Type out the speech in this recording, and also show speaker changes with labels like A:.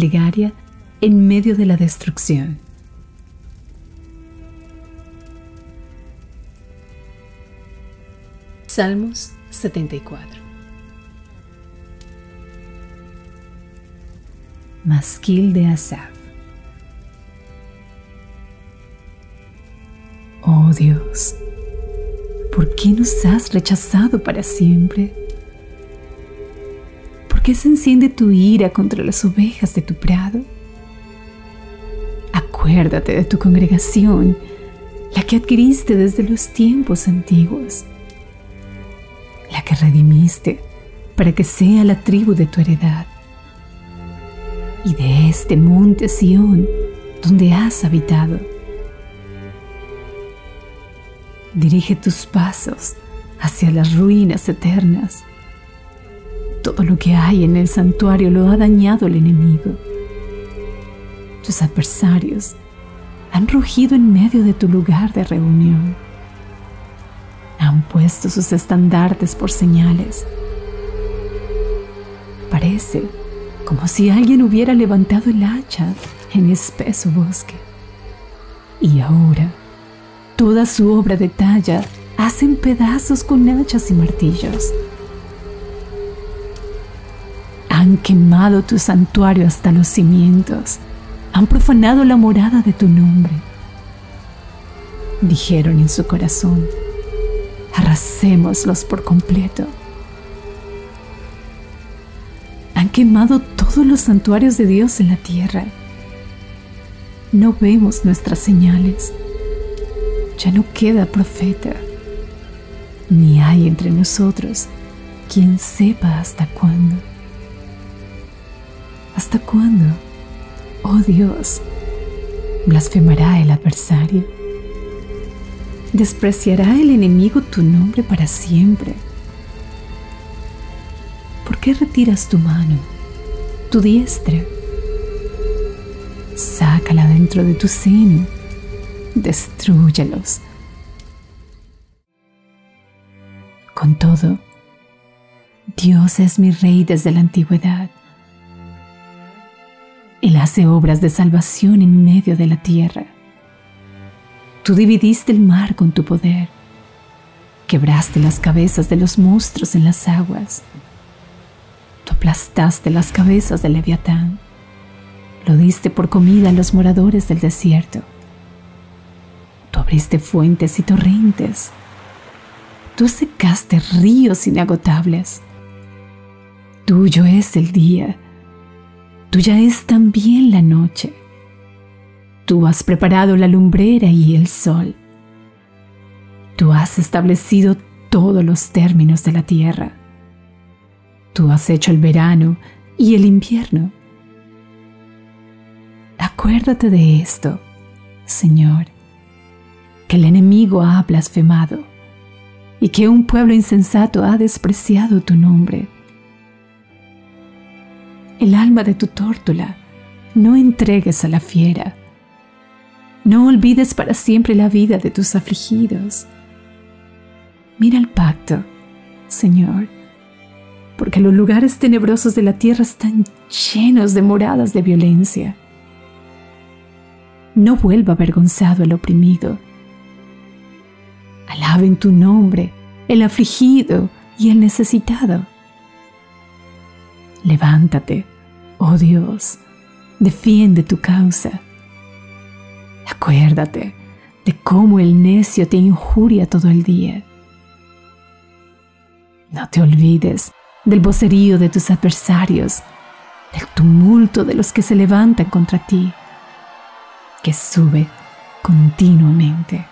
A: plegaria en medio de la destrucción. Salmos 74 Masquil de Asaf Oh Dios, ¿por qué nos has rechazado para siempre? ¿Por qué se enciende tu ira contra las ovejas de tu prado? Acuérdate de tu congregación, la que adquiriste desde los tiempos antiguos, la que redimiste para que sea la tribu de tu heredad. Y de este monte Sión, donde has habitado. Dirige tus pasos hacia las ruinas eternas. Todo lo que hay en el santuario lo ha dañado el enemigo. Tus adversarios han rugido en medio de tu lugar de reunión. Han puesto sus estandartes por señales. Parece como si alguien hubiera levantado el hacha en espeso bosque. Y ahora toda su obra de talla hacen pedazos con hachas y martillos. Han quemado tu santuario hasta los cimientos han profanado la morada de tu nombre. Dijeron en su corazón, arrasémoslos por completo. Han quemado todos los santuarios de Dios en la tierra. No vemos nuestras señales. Ya no queda profeta, ni hay entre nosotros quien sepa hasta cuándo. ¿Hasta cuándo? Oh Dios, blasfemará el adversario. Despreciará el enemigo tu nombre para siempre. ¿Por qué retiras tu mano, tu diestra? Sácala dentro de tu seno, destruyelos. Con todo, Dios es mi rey desde la antigüedad hace obras de salvación en medio de la tierra. Tú dividiste el mar con tu poder. Quebraste las cabezas de los monstruos en las aguas. Tú aplastaste las cabezas del leviatán. Lo diste por comida a los moradores del desierto. Tú abriste fuentes y torrentes. Tú secaste ríos inagotables. Tuyo es el día tuya es también la noche. Tú has preparado la lumbrera y el sol. Tú has establecido todos los términos de la tierra. Tú has hecho el verano y el invierno. Acuérdate de esto, Señor, que el enemigo ha blasfemado y que un pueblo insensato ha despreciado tu nombre el alma de tu tórtola, no entregues a la fiera. No olvides para siempre la vida de tus afligidos. Mira el pacto, Señor, porque los lugares tenebrosos de la tierra están llenos de moradas de violencia. No vuelva avergonzado el oprimido. Alaben tu nombre, el afligido y el necesitado. Levántate, oh Dios, defiende tu causa. Acuérdate de cómo el necio te injuria todo el día. No te olvides del vocerío de tus adversarios, del tumulto de los que se levantan contra ti, que sube continuamente.